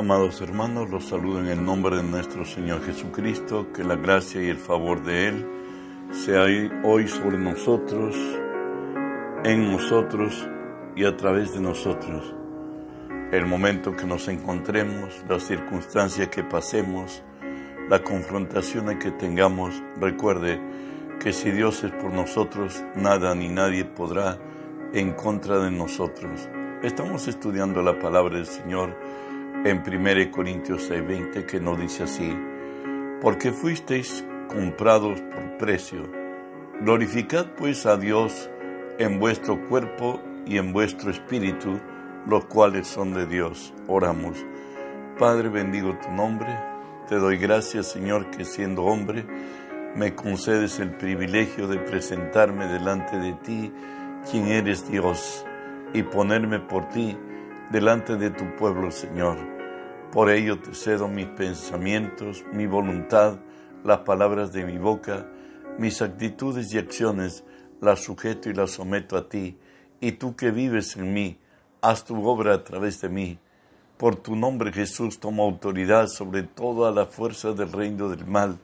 Amados hermanos, los saludo en el nombre de nuestro Señor Jesucristo, que la gracia y el favor de Él sea hoy sobre nosotros, en nosotros y a través de nosotros. El momento que nos encontremos, la circunstancia que pasemos, la confrontación que tengamos, recuerde que si Dios es por nosotros, nada ni nadie podrá en contra de nosotros. Estamos estudiando la palabra del Señor en 1 Corintios 6:20 que nos dice así, porque fuisteis comprados por precio. Glorificad pues a Dios en vuestro cuerpo y en vuestro espíritu, los cuales son de Dios. Oramos. Padre, bendigo tu nombre. Te doy gracias, Señor, que siendo hombre, me concedes el privilegio de presentarme delante de ti, quien eres Dios, y ponerme por ti delante de tu pueblo, Señor. Por ello te cedo mis pensamientos, mi voluntad, las palabras de mi boca, mis actitudes y acciones, las sujeto y las someto a ti, y tú que vives en mí, haz tu obra a través de mí. Por tu nombre Jesús toma autoridad sobre toda la fuerza del reino del mal,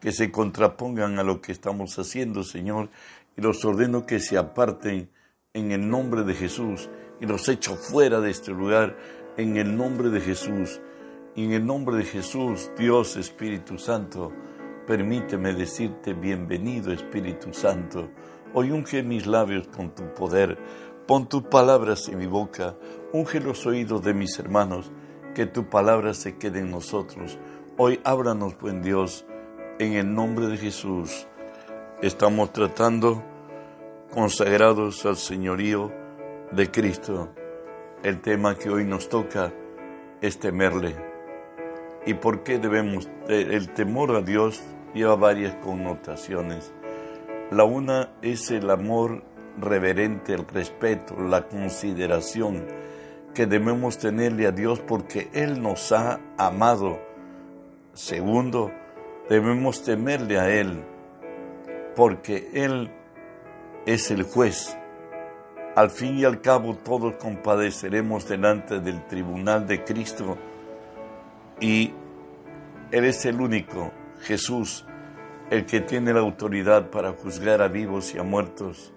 que se contrapongan a lo que estamos haciendo, Señor, y los ordeno que se aparten en el nombre de Jesús y los echo fuera de este lugar en el nombre de Jesús. Y en el nombre de Jesús, Dios Espíritu Santo, permíteme decirte bienvenido Espíritu Santo. Hoy unge mis labios con tu poder, pon tus palabras en mi boca, unge los oídos de mis hermanos, que tu palabra se quede en nosotros. Hoy ábranos, buen Dios, en el nombre de Jesús. Estamos tratando consagrados al señorío de Cristo. El tema que hoy nos toca es temerle. ¿Y por qué debemos? El temor a Dios lleva varias connotaciones. La una es el amor reverente, el respeto, la consideración que debemos tenerle a Dios porque Él nos ha amado. Segundo, debemos temerle a Él porque Él es el juez al fin y al cabo todos compadeceremos delante del tribunal de Cristo y Él es el único, Jesús, el que tiene la autoridad para juzgar a vivos y a muertos.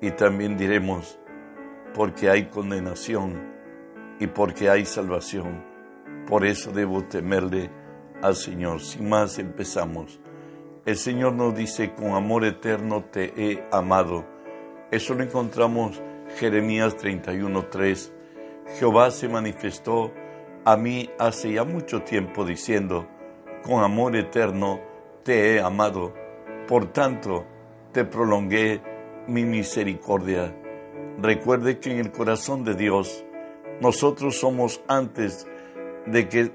Y también diremos, porque hay condenación y porque hay salvación. Por eso debo temerle al Señor. Sin más empezamos. El Señor nos dice, con amor eterno te he amado eso lo encontramos Jeremías 31:3. Jehová se manifestó a mí hace ya mucho tiempo diciendo, con amor eterno te he amado, por tanto te prolongué mi misericordia. Recuerde que en el corazón de Dios nosotros somos antes de que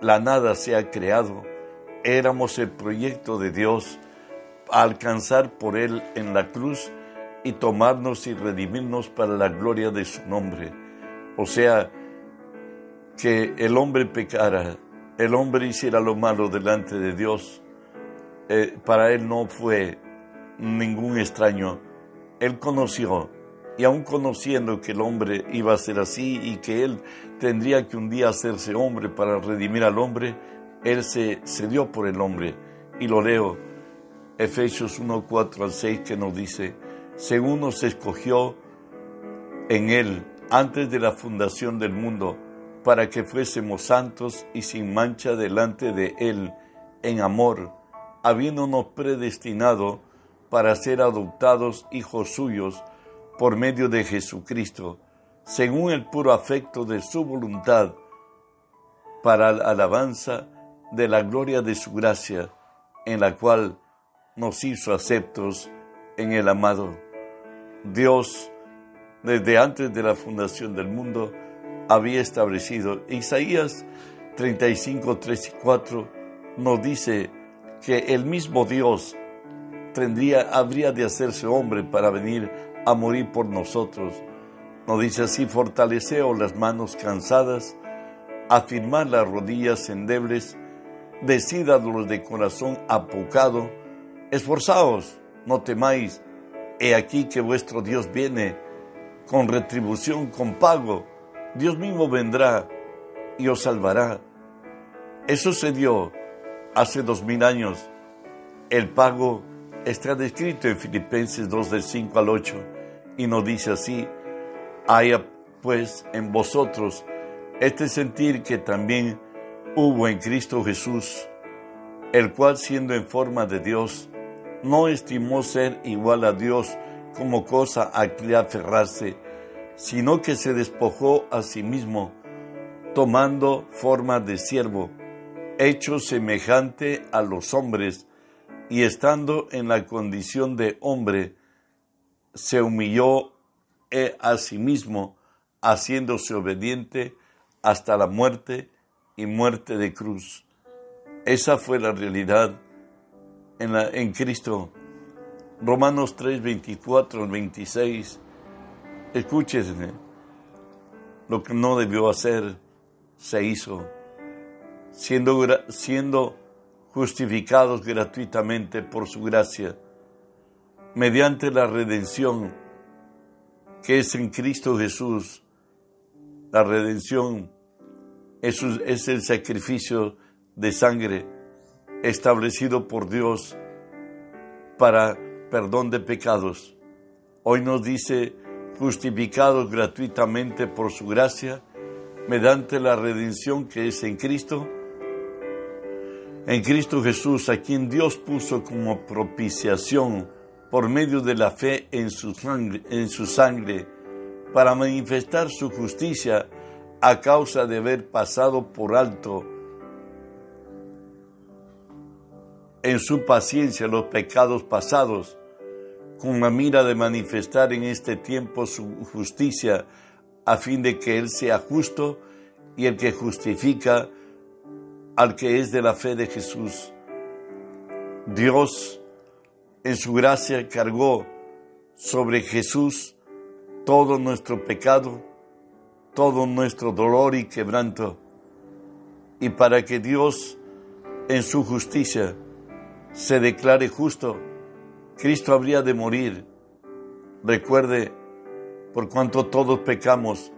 la nada sea creado, éramos el proyecto de Dios a alcanzar por Él en la cruz y tomarnos y redimirnos para la gloria de su nombre. O sea, que el hombre pecara, el hombre hiciera lo malo delante de Dios, eh, para él no fue ningún extraño. Él conoció, y aun conociendo que el hombre iba a ser así y que él tendría que un día hacerse hombre para redimir al hombre, él se, se dio por el hombre. Y lo leo, Efesios 1, 4 al 6, que nos dice, según nos escogió en Él antes de la fundación del mundo, para que fuésemos santos y sin mancha delante de Él en amor, habiéndonos predestinado para ser adoptados hijos suyos por medio de Jesucristo, según el puro afecto de su voluntad, para la alabanza de la gloria de su gracia, en la cual nos hizo aceptos en el amado. Dios, desde antes de la fundación del mundo, había establecido. Isaías 35, 3 y 4 nos dice que el mismo Dios tendría, habría de hacerse hombre para venir a morir por nosotros. Nos dice así, fortaleceos las manos cansadas, afirmad las rodillas endebles, decid a los de corazón apocado, esforzaos, no temáis, he aquí que vuestro Dios viene con retribución, con pago. Dios mismo vendrá y os salvará. Eso se dio hace dos mil años. El pago está descrito en Filipenses 2 del 5 al 8 y nos dice así, haya pues en vosotros este sentir que también hubo en Cristo Jesús, el cual siendo en forma de Dios, no estimó ser igual a Dios como cosa a que aferrarse, sino que se despojó a sí mismo, tomando forma de siervo, hecho semejante a los hombres, y estando en la condición de hombre, se humilló eh, a sí mismo, haciéndose obediente hasta la muerte y muerte de cruz. Esa fue la realidad en, Cristo. Romanos 3, 24 26. Escúchese, lo que no debió hacer se hizo, siendo, justificados gratuitamente por su gracia, mediante la redención que es en Cristo Jesús. La redención es el sacrificio de sangre establecido por Dios para perdón de pecados. Hoy nos dice, justificados gratuitamente por su gracia, mediante la redención que es en Cristo, en Cristo Jesús, a quien Dios puso como propiciación por medio de la fe en su sangre para manifestar su justicia a causa de haber pasado por alto en su paciencia los pecados pasados, con la mira de manifestar en este tiempo su justicia, a fin de que Él sea justo y el que justifica al que es de la fe de Jesús. Dios, en su gracia, cargó sobre Jesús todo nuestro pecado, todo nuestro dolor y quebranto, y para que Dios, en su justicia, se declare justo, Cristo habría de morir. Recuerde, por cuanto todos pecamos,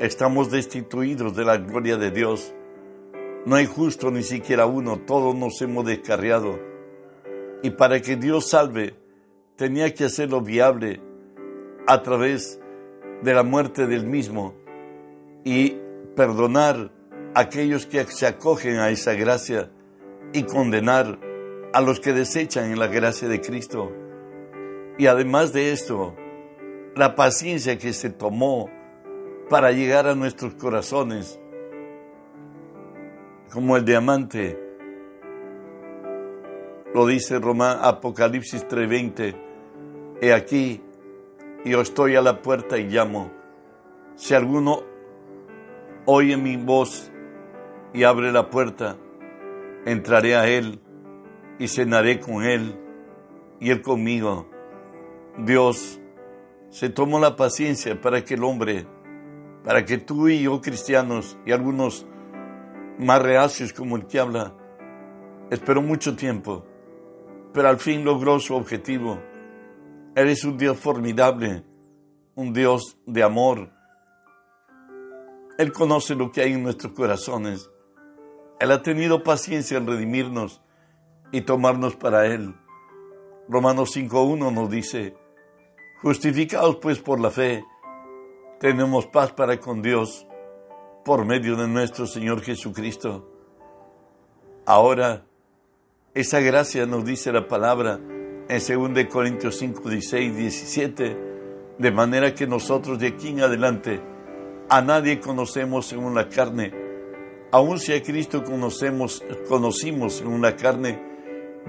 estamos destituidos de la gloria de Dios. No hay justo ni siquiera uno, todos nos hemos descarriado. Y para que Dios salve, tenía que hacerlo viable a través de la muerte del mismo y perdonar a aquellos que se acogen a esa gracia y condenar a los que desechan en la gracia de Cristo. Y además de esto, la paciencia que se tomó para llegar a nuestros corazones, como el diamante, lo dice Román Apocalipsis 3:20, he aquí, yo estoy a la puerta y llamo. Si alguno oye mi voz y abre la puerta, entraré a él y cenaré con Él y Él conmigo. Dios se tomó la paciencia para que el hombre, para que tú y yo cristianos y algunos más reacios como el que habla, esperó mucho tiempo, pero al fin logró su objetivo. Eres un Dios formidable, un Dios de amor. Él conoce lo que hay en nuestros corazones. Él ha tenido paciencia en redimirnos y tomarnos para Él. Romanos 5.1 nos dice, justificados pues por la fe, tenemos paz para con Dios por medio de nuestro Señor Jesucristo. Ahora, esa gracia nos dice la palabra en 2 Corintios 5, 16, 17, de manera que nosotros de aquí en adelante a nadie conocemos según la carne, aun si a Cristo conocemos, conocimos según la carne,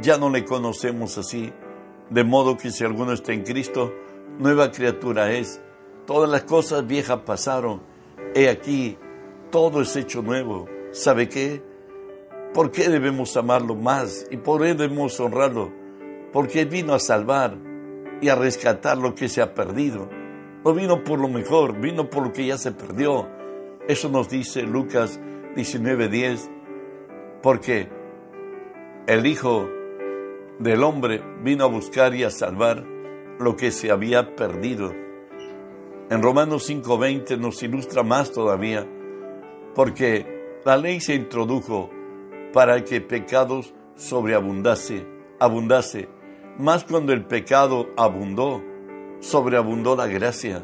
ya no le conocemos así, de modo que si alguno está en Cristo, nueva criatura es. Todas las cosas viejas pasaron. He aquí, todo es hecho nuevo. ¿Sabe qué? ¿Por qué debemos amarlo más? ¿Y por qué debemos honrarlo? Porque vino a salvar y a rescatar lo que se ha perdido. No vino por lo mejor, vino por lo que ya se perdió. Eso nos dice Lucas 19:10. Porque el Hijo del hombre vino a buscar y a salvar lo que se había perdido. En Romanos 5:20 nos ilustra más todavía, porque La ley se introdujo para que pecados sobreabundase, abundase, más cuando el pecado abundó, sobreabundó la gracia.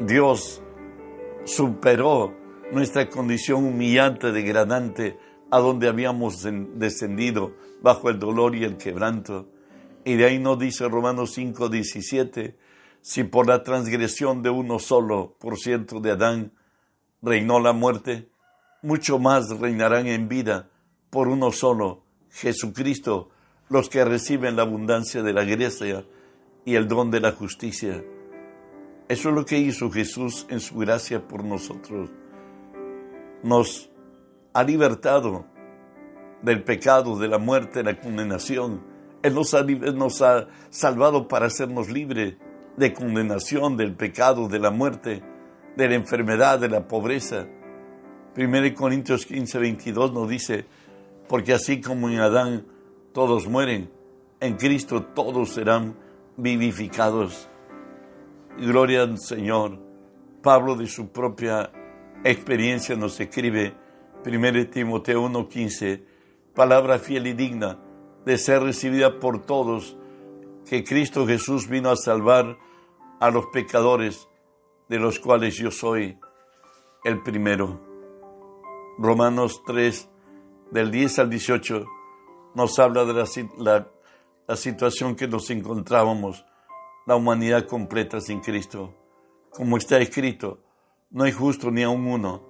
Dios superó nuestra condición humillante, degradante, a donde habíamos descendido bajo el dolor y el quebranto. Y de ahí nos dice Romanos 5, 17, si por la transgresión de uno solo, por cierto, de Adán, reinó la muerte, mucho más reinarán en vida por uno solo, Jesucristo, los que reciben la abundancia de la gracia y el don de la justicia. Eso es lo que hizo Jesús en su gracia por nosotros. Nos ha libertado del pecado, de la muerte, de la condenación. Él nos ha, salvado para hacernos libres de condenación, del pecado, de la muerte, de la enfermedad, de la pobreza. 1 Corintios 15, 22 nos dice, porque así como en Adán todos mueren, en Cristo todos serán vivificados. Gloria al Señor. Pablo de su propia experiencia nos escribe, 1 Timoteo 1:15, palabra fiel y digna de ser recibida por todos, que Cristo Jesús vino a salvar a los pecadores, de los cuales yo soy el primero. Romanos 3, del 10 al 18, nos habla de la, la situación que nos encontrábamos, la humanidad completa sin Cristo. Como está escrito, no hay justo ni aun uno,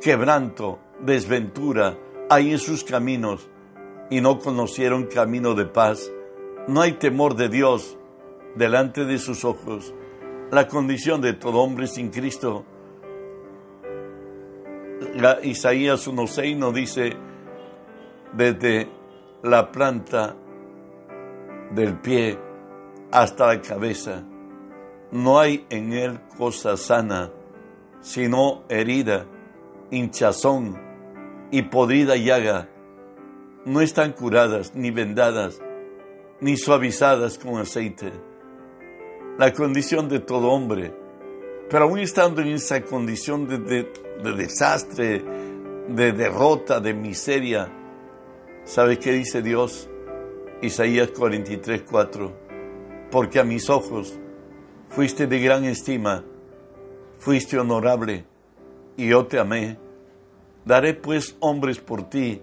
Quebranto, desventura hay en sus caminos y no conocieron camino de paz. No hay temor de Dios delante de sus ojos. La condición de todo hombre sin Cristo. La, Isaías 1.6 nos dice, desde la planta del pie hasta la cabeza. No hay en él cosa sana, sino herida, hinchazón y podrida llaga. No están curadas, ni vendadas, ni suavizadas con aceite. La condición de todo hombre, pero aún estando en esa condición de, de desastre, de derrota, de miseria, ¿Sabe qué dice Dios? Isaías 43, 4. Porque a mis ojos fuiste de gran estima, fuiste honorable, y yo te amé. Daré pues hombres por ti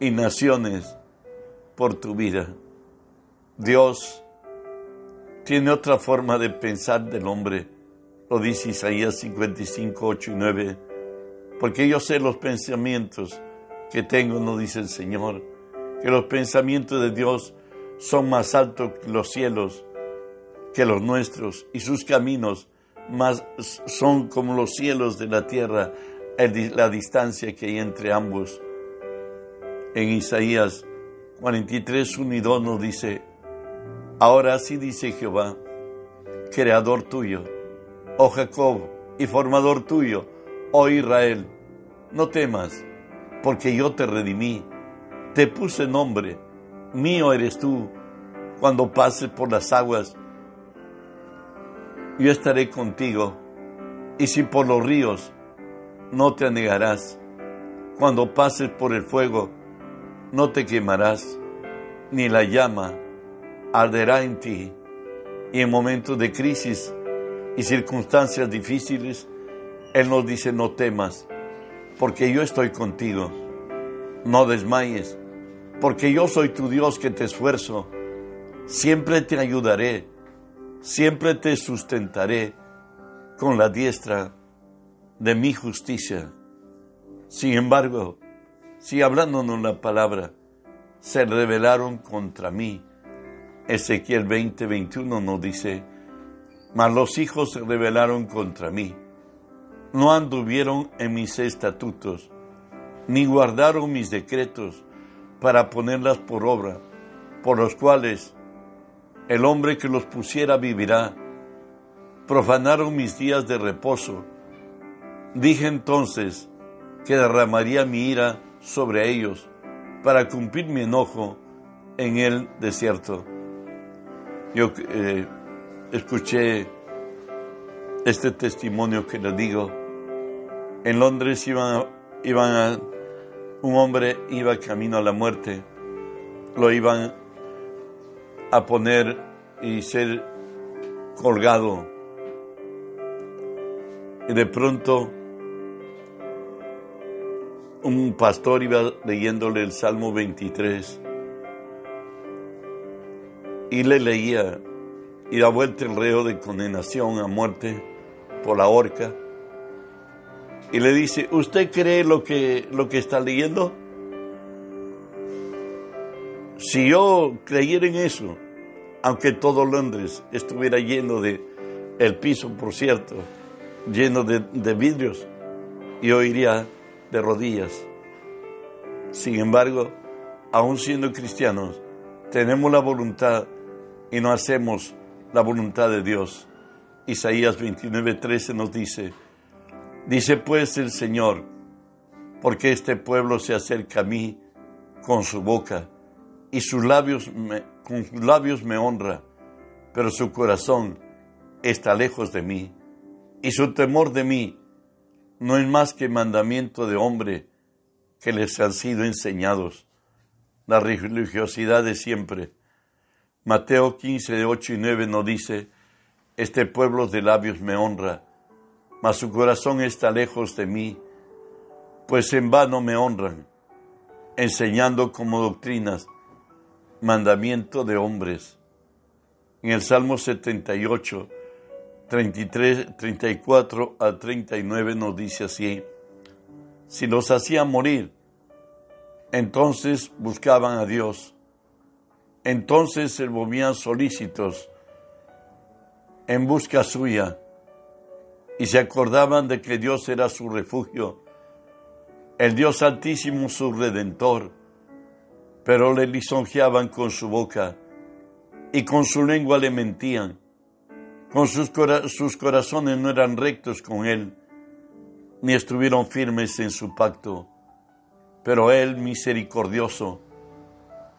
y naciones por tu vida. Dios tiene otra forma de pensar del hombre. Lo dice Isaías 55, 8 y 9. Porque yo sé los pensamientos que tengo, no dice el Señor, que los pensamientos de Dios son más altos que los cielos, que los nuestros, y sus caminos más son como los cielos de la tierra, la distancia que hay entre ambos. En Isaías 43, 1 y 2 nos dice, ahora sí dice Jehová, creador tuyo, oh Jacob, y formador tuyo, oh Israel, no temas porque yo te redimí, te puse nombre, mío eres tú. Cuando pases por las aguas, yo estaré contigo, y si por los ríos, no te anegarás. Cuando pases por el fuego, no te quemarás, ni la llama arderá en ti. Y en momentos de crisis y circunstancias difíciles, Él nos dice, no temas, porque yo estoy contigo. No desmayes, porque yo soy tu Dios que te esfuerzo. Siempre te ayudaré, siempre te sustentaré con la diestra de mi justicia. Sin embargo, si hablándonos la palabra, se rebelaron contra mí. Ezequiel 20, 21 nos dice, mas los hijos se rebelaron contra mí no anduvieron en mis estatutos, ni guardaron mis decretos para ponerlas por obra, por los cuales el hombre que los pusiera vivirá. Profanaron mis días de reposo. Dije entonces que derramaría mi ira sobre ellos para cumplir mi enojo en el desierto. Yo eh, escuché este testimonio que les digo. En Londres iban, a, un hombre iba camino a la muerte, lo iban a poner y ser colgado. Y de pronto un pastor iba leyéndole el Salmo 23 y le leía y da vuelta el reo de condenación a muerte por la horca y le dice, ¿usted cree lo que, lo que está leyendo? Si yo creyera en eso, aunque todo Londres estuviera lleno de, el piso por cierto, lleno de, vidrios, yo iría de rodillas. Sin embargo, aún siendo cristianos, tenemos la voluntad y no hacemos la voluntad de Dios. Isaías 29:13 nos dice, dice pues el Señor, porque este pueblo se acerca a mí con su boca y sus labios me, con sus labios me honra, pero su corazón está lejos de mí y su temor de mí no es más que mandamiento de hombre que les han sido enseñados. La religiosidad de siempre Mateo 15, de 8 y 9 nos dice, Este pueblo de labios me honra, mas su corazón está lejos de mí, pues en vano me honran, enseñando como doctrinas mandamiento de hombres. En el Salmo 78, 33, 34 al 39 nos dice así, si los hacían morir, entonces buscaban a Dios entonces se volvían solícitos en busca suya y se acordaban de que Dios era su refugio, el Dios altísimo su redentor, pero le lisonjeaban con su boca y con su lengua le mentían. Con sus, sus corazones no eran rectos con él, ni estuvieron firmes en su pacto. Pero él, misericordioso,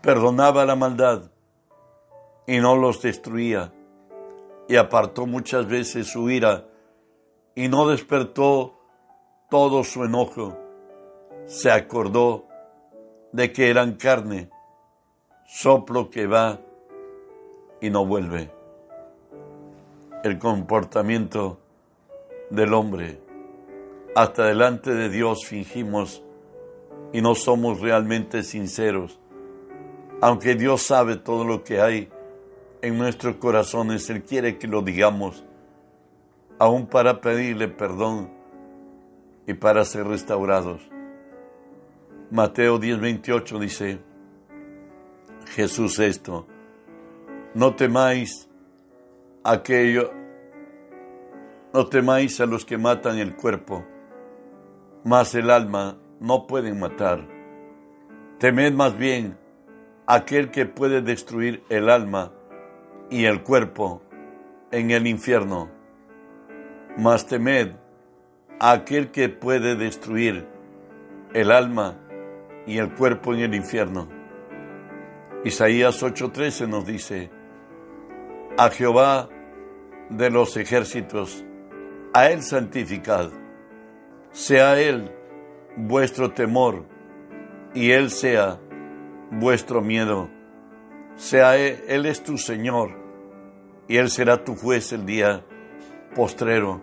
perdonaba la maldad y no los destruía, y apartó muchas veces su ira y no despertó todo su enojo. Se acordó de que eran carne, soplo que va y no vuelve. El comportamiento del hombre. Hasta delante de Dios fingimos y no somos realmente sinceros aunque Dios sabe todo lo que hay en nuestros corazones, Él quiere que lo digamos, aún para pedirle perdón y para ser restaurados. Mateo 10:28 dice, Jesús esto, no temáis aquello, no temáis a los que matan el cuerpo, mas el alma no pueden matar. Temed más bien aquel que puede destruir el alma y el cuerpo en el infierno. Mas temed a aquel que puede destruir el alma y el cuerpo en el infierno. Isaías 8:13 nos dice, a Jehová de los ejércitos, a Él santificad, sea Él vuestro temor y Él sea vuestro miedo. Sea él, es tu Señor y Él será tu juez el día postrero.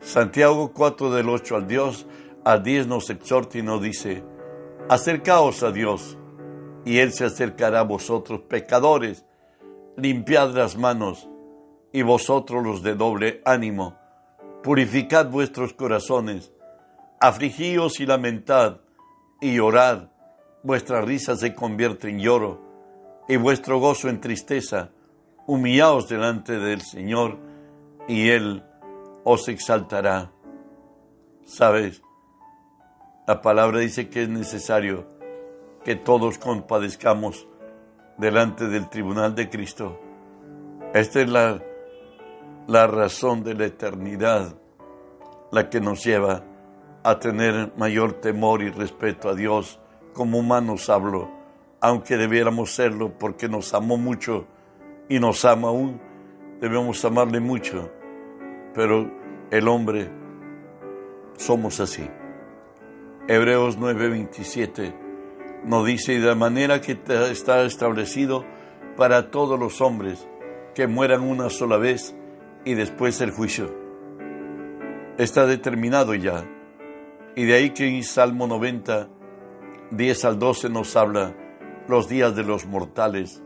Santiago 4 del 8 al Dios, a 10 nos exhorta y nos dice, acercaos a Dios y Él se acercará a vosotros, pecadores, limpiad las manos y vosotros los de doble ánimo, purificad vuestros corazones, afligíos y lamentad y orad vuestra risa se convierte en lloro y vuestro gozo en tristeza. Humillaos delante del Señor y Él os exaltará. Sabes, La palabra dice que es necesario que todos compadezcamos delante del tribunal de Cristo. Esta es la, la razón de la eternidad, la que nos lleva a tener mayor temor y respeto a Dios. Como humanos hablo, aunque debiéramos serlo porque nos amó mucho y nos ama aún, debemos amarle mucho. Pero el hombre somos así. Hebreos 9:27 nos dice, de manera que está establecido para todos los hombres que mueran una sola vez y después el juicio. Está determinado ya. Y de ahí que en Salmo 90, 10 al 12 nos habla los días de los mortales.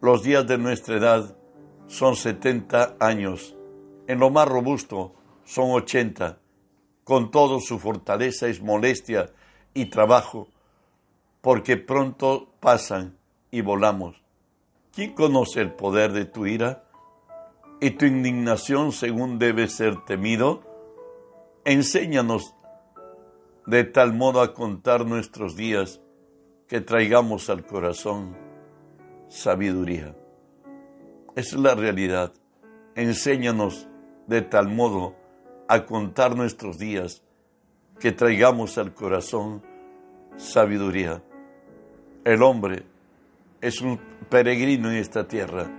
Los días de nuestra edad son 70 años. En lo más robusto son 80. Con todo su fortaleza es molestia y trabajo porque pronto pasan y volamos. ¿Quién conoce el poder de tu ira y tu indignación según debe ser temido? Enséñanos de tal modo a contar nuestros días que traigamos al corazón sabiduría. Esa es la realidad. Enséñanos de tal modo a contar nuestros días que traigamos al corazón sabiduría. El hombre es un peregrino en esta tierra.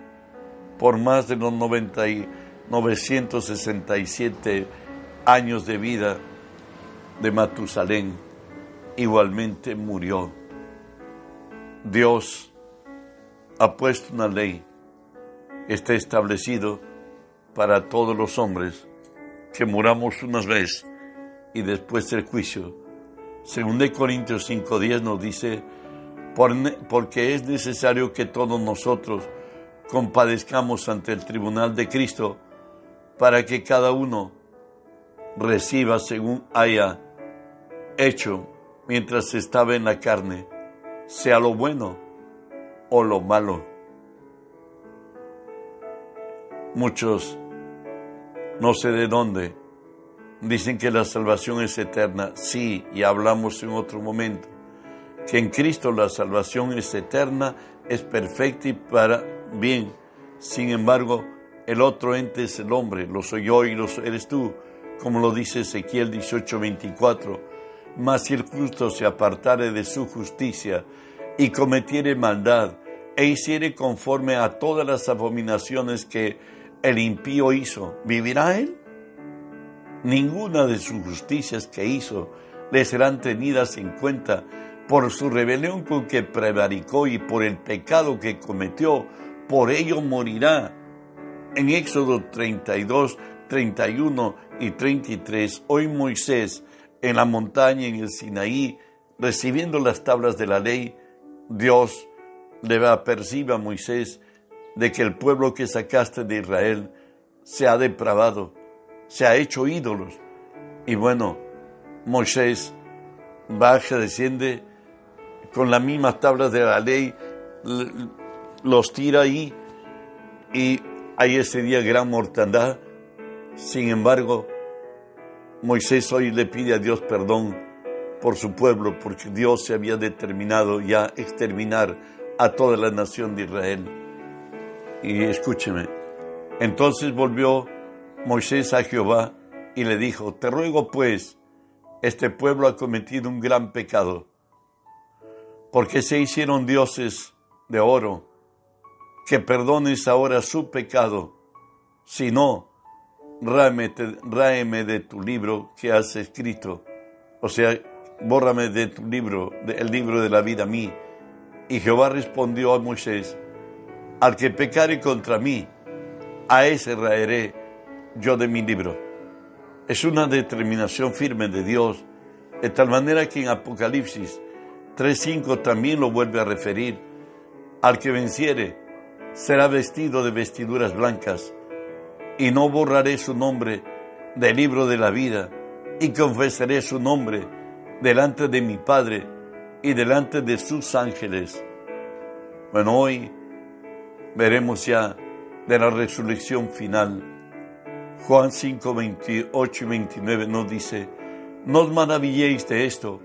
Por más de los 90 y 967 años de vida de Matusalén, igualmente murió. Dios ha puesto una ley, está establecido para todos los hombres que muramos una vez y después del juicio. Según de Corintios 5.10 nos dice, porque es necesario que todos nosotros compadezcamos ante el tribunal de Cristo para que cada uno reciba según haya hecho mientras estaba en la carne, sea lo bueno o lo malo. Muchos, no sé de dónde, dicen que la salvación es eterna. Sí, y hablamos en otro momento que en Cristo la salvación es eterna, es perfecta y para bien. Sin embargo, el otro ente es el hombre, lo soy yo y lo eres tú, como lo dice Ezequiel 18:24. Mas si el justo se apartare de su justicia y cometiere maldad e hiciere conforme a todas las abominaciones que el impío hizo, ¿vivirá él? Ninguna de sus justicias que hizo le serán tenidas en cuenta por su rebelión con que prevaricó y por el pecado que cometió, por ello morirá. En Éxodo 32, 31 y 33, hoy Moisés en la montaña en el Sinaí, recibiendo las tablas de la ley, Dios le va a percibir a Moisés de que el pueblo que sacaste de Israel se ha depravado, se ha hecho ídolos. Y bueno, Moisés baja, desciende con las mismas tablas de la ley, los tira ahí y hay ese día gran mortandad. Sin embargo, Moisés hoy le pide a Dios perdón por su pueblo, porque Dios se había determinado ya exterminar a toda la nación de Israel. Y escúcheme, entonces volvió Moisés a Jehová y le dijo, te ruego pues, este pueblo ha cometido un gran pecado. Porque se hicieron dioses de oro, que perdones ahora su pecado, si no, ráeme de tu libro que has escrito, o sea, bórrame de tu libro, el libro de la vida a mí. Y Jehová respondió a Moisés, al que pecare contra mí, a ese raeré yo de mi libro. Es una determinación firme de Dios, de tal manera que en Apocalipsis 3.5 también lo vuelve a referir. Al que venciere será vestido de vestiduras blancas, y no borraré su nombre del libro de la vida, y confesaré su nombre delante de mi Padre y delante de sus ángeles. Bueno, hoy veremos ya de la resurrección final. Juan 5, 28 y 29 nos dice, No os maravilléis de esto,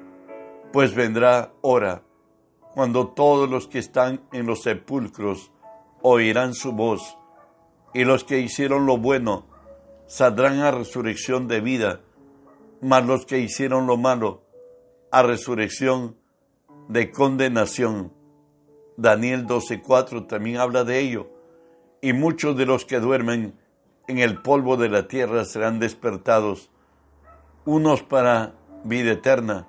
pues vendrá hora cuando todos los que están en los sepulcros oirán su voz, y los que hicieron lo bueno saldrán a resurrección de vida, mas los que hicieron lo malo a resurrección de condenación. Daniel 12:4 también habla de ello, y muchos de los que duermen en el polvo de la tierra serán despertados, unos para vida eterna,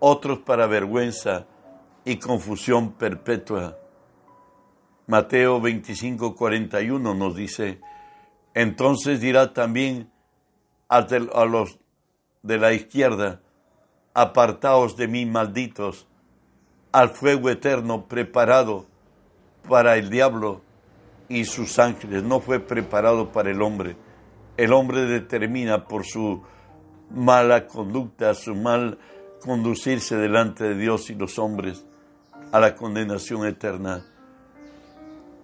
otros para vergüenza y confusión perpetua. Mateo 25, 41 nos dice, entonces dirá también a los de la izquierda, apartaos de mí, malditos, al fuego eterno preparado para el diablo y sus ángeles. No fue preparado para el hombre. El hombre determina por su mala conducta, su mal conducirse delante de Dios y los hombres a la condenación eterna.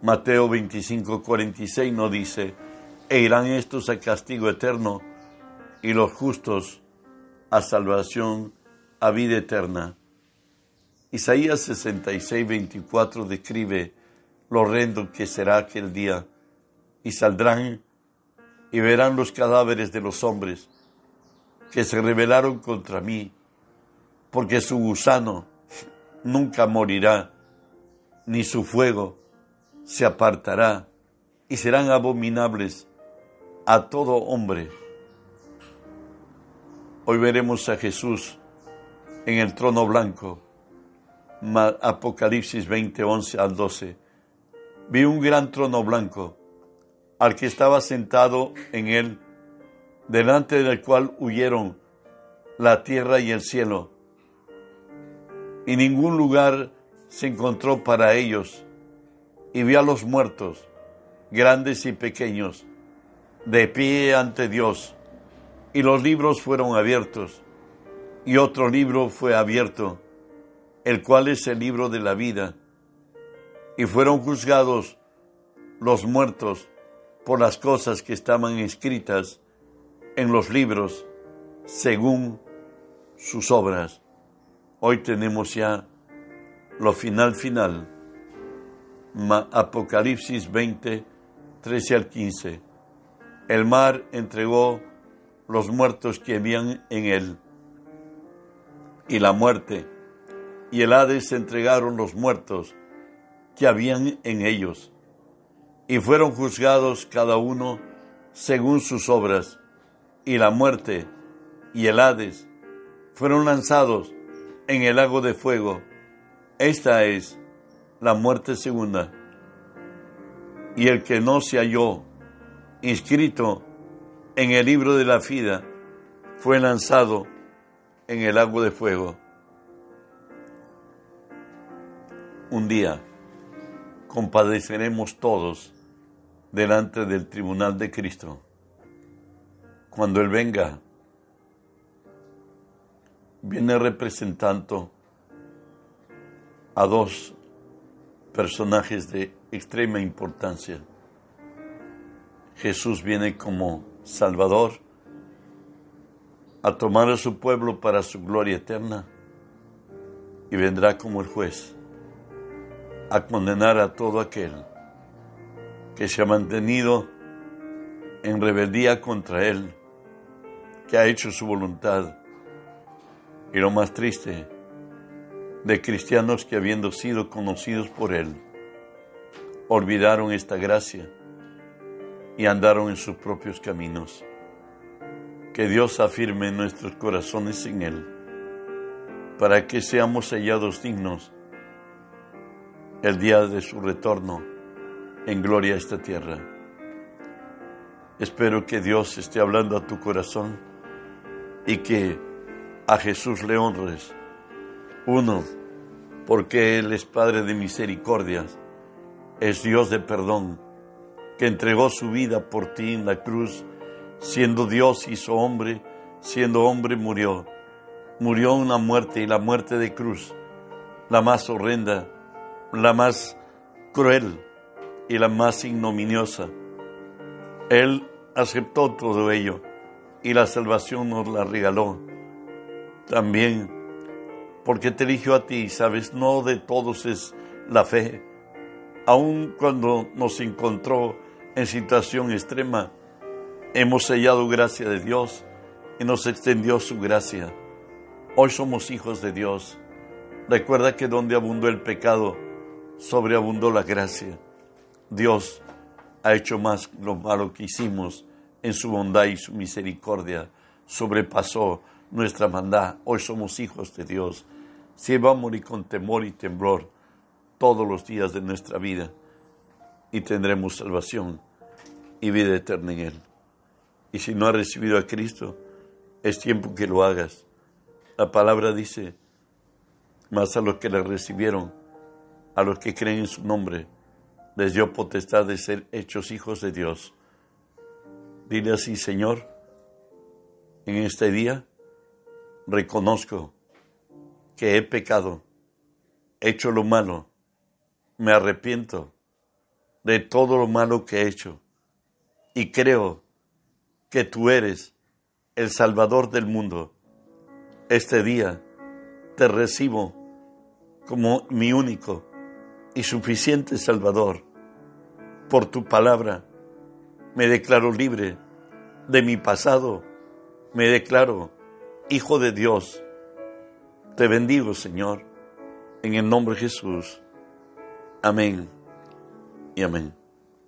Mateo 25, 46 no dice, e irán estos a castigo eterno y los justos a salvación, a vida eterna. Isaías 66, 24 describe lo horrendo que será aquel día, y saldrán y verán los cadáveres de los hombres que se rebelaron contra mí, porque su gusano nunca morirá, ni su fuego se apartará, y serán abominables a todo hombre. Hoy veremos a Jesús en el trono blanco, Apocalipsis 20, 11 al 12. Vi un gran trono blanco, al que estaba sentado en él, delante del cual huyeron la tierra y el cielo, y ningún lugar se encontró para ellos, y vi a los muertos, grandes y pequeños, de pie ante Dios, y los libros fueron abiertos, y otro libro fue abierto, el cual es el libro de la vida, y fueron juzgados los muertos por las cosas que estaban escritas en los libros según sus obras. Hoy tenemos ya lo final final, Apocalipsis 20, 13 al 15. El mar entregó los muertos que habían en él. Y la muerte y el Hades entregaron los muertos que habían en ellos. Y fueron juzgados cada uno según sus obras. Y la muerte y el Hades fueron lanzados en el lago de fuego. Esta es la muerte segunda. Y el que no se halló inscrito en el libro de la vida, fue lanzado en el agua de fuego. Un día compadeceremos todos delante del tribunal de Cristo. Cuando Él venga, viene representando a dos personajes de extrema importancia. Jesús viene como Salvador, a tomar a su pueblo para su gloria eterna y vendrá como el juez a condenar a todo aquel que se ha mantenido en rebeldía contra Él, que ha hecho su voluntad. Y lo más triste, de cristianos que habiendo sido conocidos por Él, olvidaron esta gracia y andaron en sus propios caminos. Que Dios afirme nuestros corazones en Él, para que seamos hallados dignos el día de su retorno en gloria a esta tierra. Espero que Dios esté hablando a tu corazón y que a Jesús le honres. Uno, porque Él es Padre de misericordias, es Dios de perdón que entregó su vida por ti en la cruz, siendo Dios hizo hombre, siendo hombre murió. Murió una muerte y la muerte de cruz, la más horrenda, la más cruel y la más ignominiosa. Él aceptó todo ello y la salvación nos la regaló también porque te eligió a ti, sabes, no de todos es la fe. Aun cuando nos encontró en situación extrema, hemos sellado gracia de Dios y nos extendió su gracia. Hoy somos hijos de Dios. Recuerda que donde abundó el pecado, sobreabundó la gracia. Dios ha hecho más lo malo que hicimos en su bondad y su misericordia. Sobrepasó nuestra maldad. Hoy somos hijos de Dios. Si vamos a morir con temor y temblor todos los días de nuestra vida y tendremos salvación y vida eterna en Él. Y si no has recibido a Cristo, es tiempo que lo hagas. La palabra dice, más a los que le recibieron, a los que creen en su nombre, les dio potestad de ser hechos hijos de Dios. Dile así, Señor, en este día reconozco que he pecado, he hecho lo malo, me arrepiento de todo lo malo que he hecho y creo que tú eres el Salvador del mundo. Este día te recibo como mi único y suficiente Salvador. Por tu palabra me declaro libre de mi pasado, me declaro hijo de Dios. Te bendigo, Señor, en el nombre de Jesús. Amén y amén.